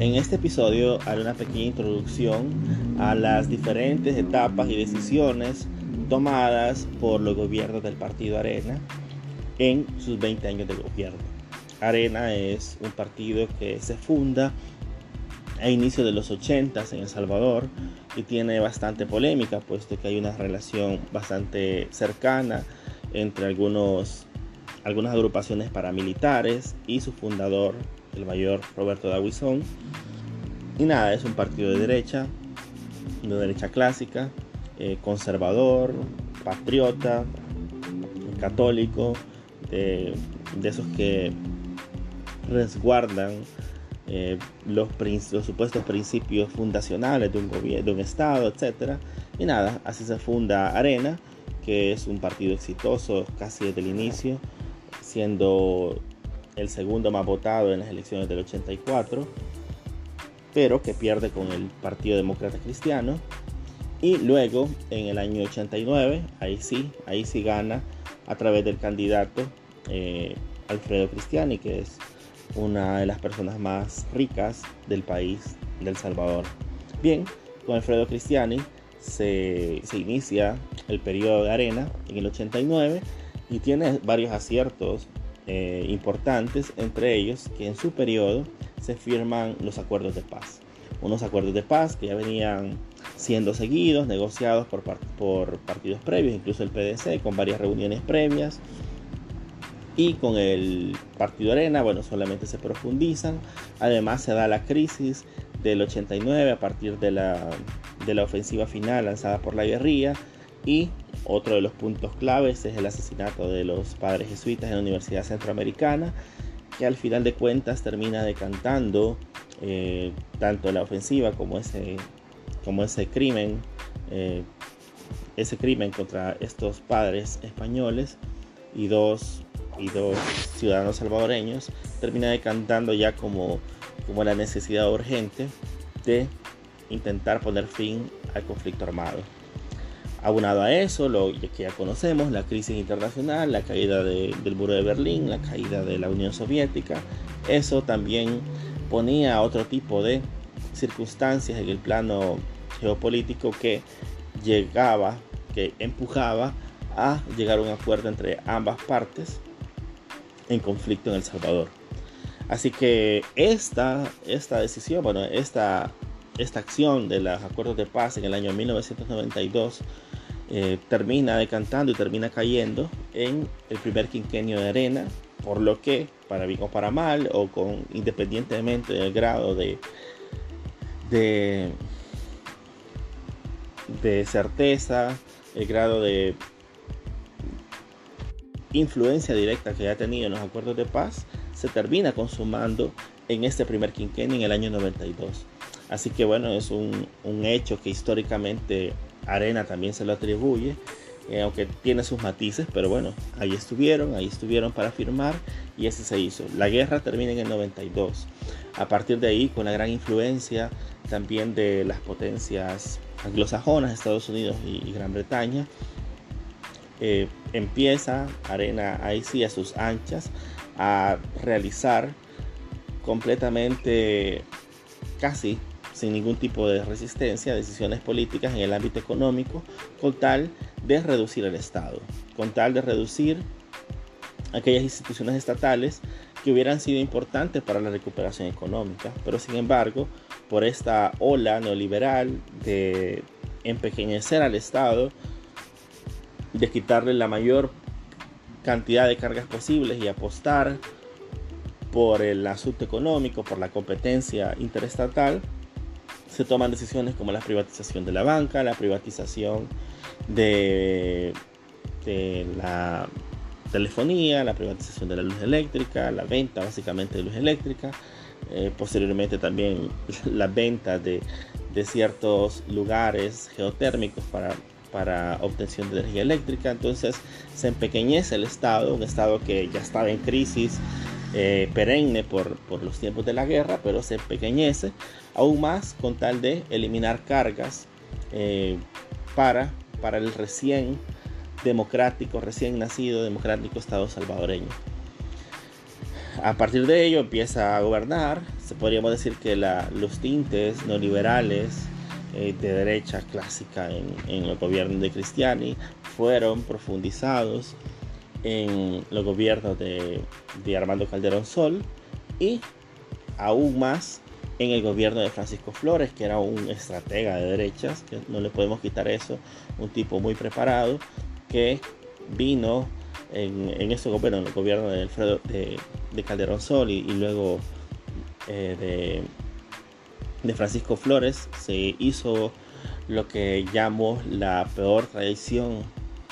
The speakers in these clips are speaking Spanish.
En este episodio haré una pequeña introducción a las diferentes etapas y decisiones tomadas por los gobiernos del partido Arena en sus 20 años de gobierno. Arena es un partido que se funda a inicios de los 80 en El Salvador y tiene bastante polémica, puesto que hay una relación bastante cercana entre algunos, algunas agrupaciones paramilitares y su fundador, el mayor Roberto Dawisón. Y nada, es un partido de derecha, de derecha clásica, eh, conservador, patriota, católico, de, esos que resguardan eh, los, los, supuestos principios fundacionales de un gobierno, de un estado, etc. Y nada, así se funda Arena, que es un partido exitoso casi desde el inicio, siendo el segundo más votado en las elecciones del 84, pero que pierde con el Partido Demócrata Cristiano. Y luego, en el año 89, ahí sí, ahí sí gana a través del candidato eh, Alfredo Cristiani, que es una de las personas más ricas del país del Salvador. Bien, con Alfredo Cristiani se, se inicia el periodo de arena en el 89 y tiene varios aciertos eh, importantes, entre ellos que en su periodo se firman los acuerdos de paz. Unos acuerdos de paz que ya venían siendo seguidos, negociados por, por partidos previos, incluso el PDC, con varias reuniones previas. Y con el Partido Arena, bueno, solamente se profundizan. Además se da la crisis del 89 a partir de la, de la ofensiva final lanzada por la guerrilla y otro de los puntos claves es el asesinato de los padres jesuitas en la Universidad Centroamericana, que al final de cuentas termina decantando eh, tanto la ofensiva como ese, como crimen, eh, ese crimen contra estos padres españoles y dos, ciudadanos salvadoreños, termina decantando ya como la necesidad urgente de intentar poner fin al conflicto armado. Abonado a eso, lo que ya conocemos, la crisis internacional, la caída del muro de Berlín, la caída de la Unión Soviética, eso también ponía otro tipo de circunstancias en el plano geopolítico que llegaba, que empujaba a llegar a un acuerdo entre ambas partes en conflicto en El Salvador. Así que esta, esta decisión, bueno, esta esta acción de los acuerdos de paz en el año 1992 eh, termina decantando y termina cayendo en el primer quinquenio de arena, por lo que, para bien o para mal, o con, independientemente del grado de, de, de certeza, el grado de influencia directa que ha tenido en los acuerdos de paz, se termina consumando en este primer quinquenio en el año 92. Así que bueno, es un, hecho que históricamente Arena también se lo atribuye, eh, aunque tiene sus matices, pero bueno, ahí estuvieron, ahí estuvieron para firmar y ese se hizo. La guerra termina en el 92. A partir de ahí, con la gran influencia también de las potencias anglosajonas, Estados Unidos y, Gran Bretaña, eh, empieza Arena ahí sí a sus anchas a realizar completamente casi sin ningún tipo de resistencia, decisiones políticas en el ámbito económico, con tal de reducir el Estado, con tal de reducir aquellas instituciones estatales que hubieran sido importantes para la recuperación económica, pero sin embargo, por esta ola neoliberal de empequeñecer al Estado, de quitarle la mayor cantidad de cargas posibles y apostar por el asunto económico, por la competencia interestatal, se toman decisiones como la privatización de la banca, la privatización de, la telefonía, la privatización de la luz eléctrica, la venta básicamente de luz eléctrica, eh, posteriormente también la venta de, ciertos lugares geotérmicos para, para obtención de energía eléctrica. Entonces se empequeñece el Estado, un Estado que ya estaba en crisis eh, perenne por, los tiempos de la guerra, pero se empequeñece aún más con tal de eliminar cargas eh, para, para el recién democrático, recién nacido democrático Estado salvadoreño. A partir de ello empieza a gobernar, se podríamos decir que los tintes neoliberales eh, de derecha clásica en, en el gobierno de Cristiani fueron profundizados en los gobiernos de, de Armando Calderón Sol y aún más en el gobierno de Francisco Flores, que era un estratega de derechas, que no le podemos quitar eso, un tipo muy preparado, que vino en, en ese gobierno, el gobierno de, Alfredo, de, Calderón Sol y, luego eh, de, de Francisco Flores, se hizo lo que llamo la peor traición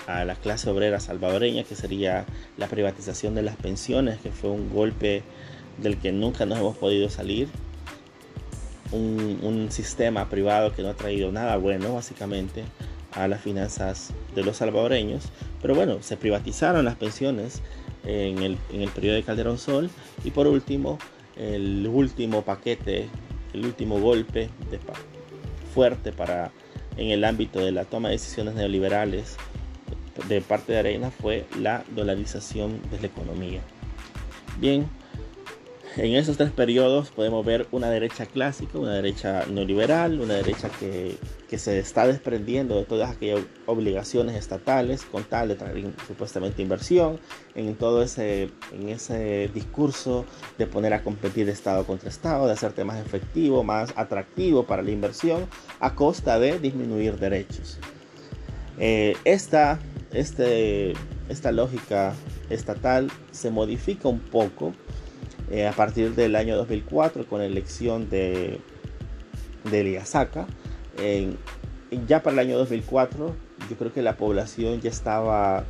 a la clase obrera salvadoreña, que sería la privatización de las pensiones, que fue un golpe del que nunca nos hemos podido salir. Un, sistema privado que no ha traído nada bueno, básicamente, a las finanzas de los salvadoreños. Pero bueno, se privatizaron las pensiones en el, en el periodo de Calderón Sol. Y por último, el último paquete, el último golpe de, fuerte para en el ámbito de la toma de decisiones neoliberales de parte de Arena fue la dolarización de la economía. Bien, en esos tres periodos podemos ver una derecha clásica, una derecha neoliberal, una derecha que, se está desprendiendo de todas aquellas obligaciones estatales con tal de traer supuestamente inversión, en todo ese, en ese discurso de poner a competir Estado contra Estado, de hacerte más efectivo, más atractivo para la inversión a costa de disminuir derechos. Eh, esta, este, esta lógica estatal se modifica un poco eh, a partir del año 2004 con la elección de, de ya para el año 2004 yo creo que la población ya estaba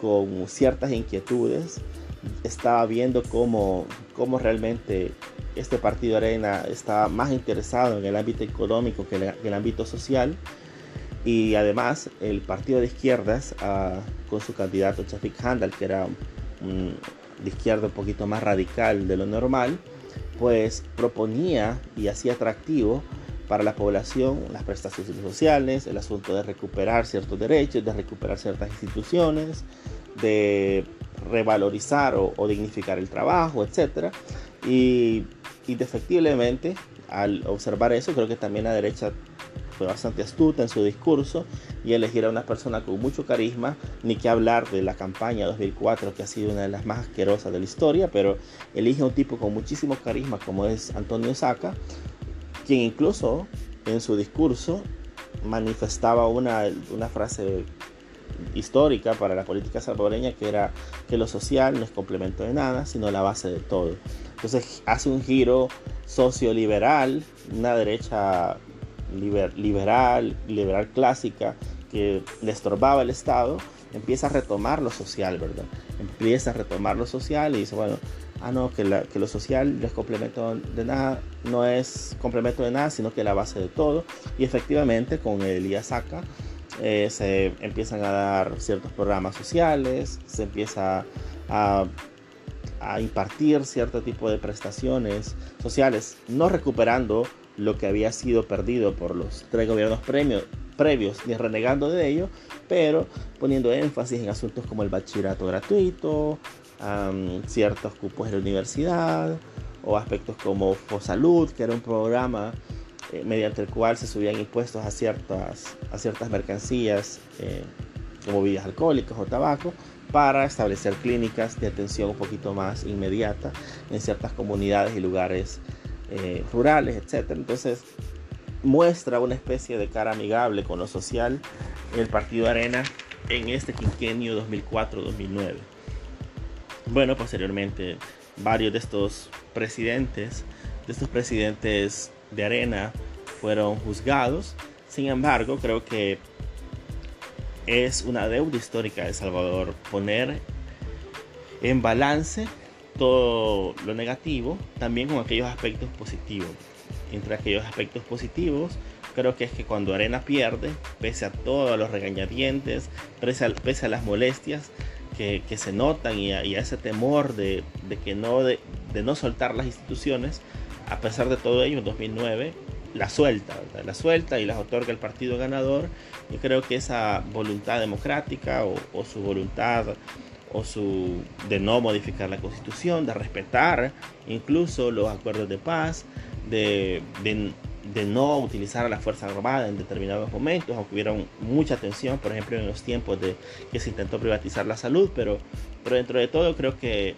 con ciertas inquietudes, estaba viendo cómo, cómo realmente este partido Arena estaba más interesado en el ámbito económico que en el ámbito social y además el partido de izquierdas ah, con su candidato Chafik Handal que era un, de izquierda un poquito más radical de lo normal, pues proponía y hacía atractivo para la población las prestaciones sociales, el asunto de recuperar ciertos derechos, de recuperar ciertas instituciones, de revalorizar o, dignificar el trabajo, etc. Y, efectivamente, al observar eso, creo que también la derecha fue bastante astuta en su discurso y elegir a una persona con mucho carisma, ni que hablar de la campaña 2004 que ha sido una de las más asquerosas de la historia, pero elige a un tipo con muchísimo carisma como es Antonio Saca, quien incluso en su discurso manifestaba una, una frase histórica para la política salvadoreña que era que lo social no es complemento de nada, sino la base de todo. Entonces hace un giro socioliberal, una derecha liberal, liberal clásica, que le estorbaba el Estado, empieza a retomar lo social, ¿verdad? Empieza a retomar lo social y dice, bueno, ah, no, que, lo social no es complemento de nada, no es complemento de nada, sino que es la base de todo. Y efectivamente, con el IASACA eh, se empiezan a dar ciertos programas sociales, se empieza a, a impartir cierto tipo de prestaciones sociales, no recuperando lo que había sido perdido por los tres gobiernos previos, ni renegando de ello, pero poniendo énfasis en asuntos como el bachillerato gratuito, ciertos cupos de la universidad, o aspectos como Fosalud, que era un programa eh, mediante el cual se subían impuestos a ciertas, a ciertas mercancías eh, como bebidas alcohólicas o tabaco para establecer clínicas de atención un poquito más inmediata en ciertas comunidades y lugares eh, rurales, etc. Entonces muestra una especie de cara amigable con lo social el Partido Arena en este quinquenio 2004-2009. Bueno, posteriormente varios de estos presidentes, de estos presidentes de Arena fueron juzgados. Sin embargo, creo que es una deuda histórica de Salvador poner en balance todo lo negativo, también con aquellos aspectos positivos. Entre aquellos aspectos positivos, creo que es que cuando Arena pierde, pese a todos los regañadientes, pese a, las molestias que, se notan y a, ese temor de, que no, de, no soltar las instituciones, a pesar de todo ello, en 2009 la suelta, la suelta y las otorga el partido ganador. Y creo que esa voluntad democrática o, o su voluntad o su de no modificar la constitución, de respetar incluso los acuerdos de paz, de, de, no utilizar la fuerza armada en determinados momentos, aunque hubiera mucha tensión, por ejemplo, en los tiempos de que se intentó privatizar la salud, pero, pero dentro de todo creo que,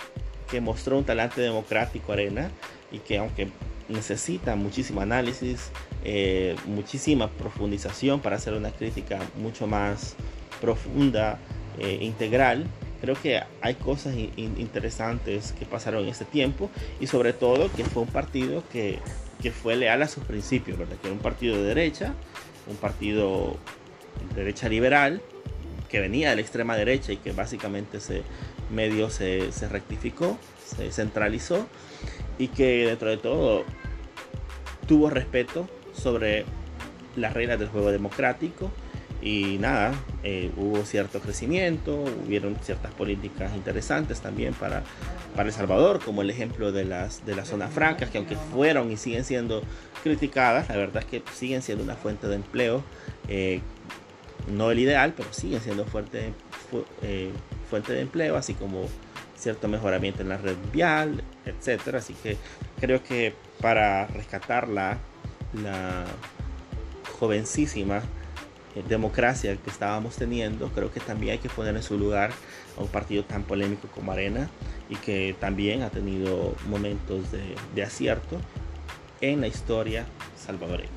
que mostró un talante democrático Arena y que aunque necesita muchísimo análisis, eh, muchísima profundización para hacer una crítica mucho más profunda, e integral, creo que hay cosas interesantes que pasaron en ese tiempo y sobre todo que fue un partido que, que fue leal a sus principios, ¿verdad? que era un partido de derecha, un partido de derecha liberal, que venía de la extrema derecha y que básicamente se medio se, se rectificó, se centralizó y que dentro de todo tuvo respeto sobre las reglas del juego democrático y nada, eh, hubo cierto crecimiento, hubieron ciertas políticas interesantes también para, para El Salvador, como el ejemplo de las, de las zonas francas, que aunque fueron y siguen siendo criticadas, la verdad es que siguen siendo una fuente de empleo, eh, no el ideal, pero siguen siendo fuerte, eh, fuente de empleo, así como cierto mejoramiento en la red vial, etc. Así que creo que para rescatar la, jovencísima democracia que estábamos teniendo, creo que también hay que poner en su lugar a un partido tan polémico como Arena y que también ha tenido momentos de, de acierto en la historia salvadoreña.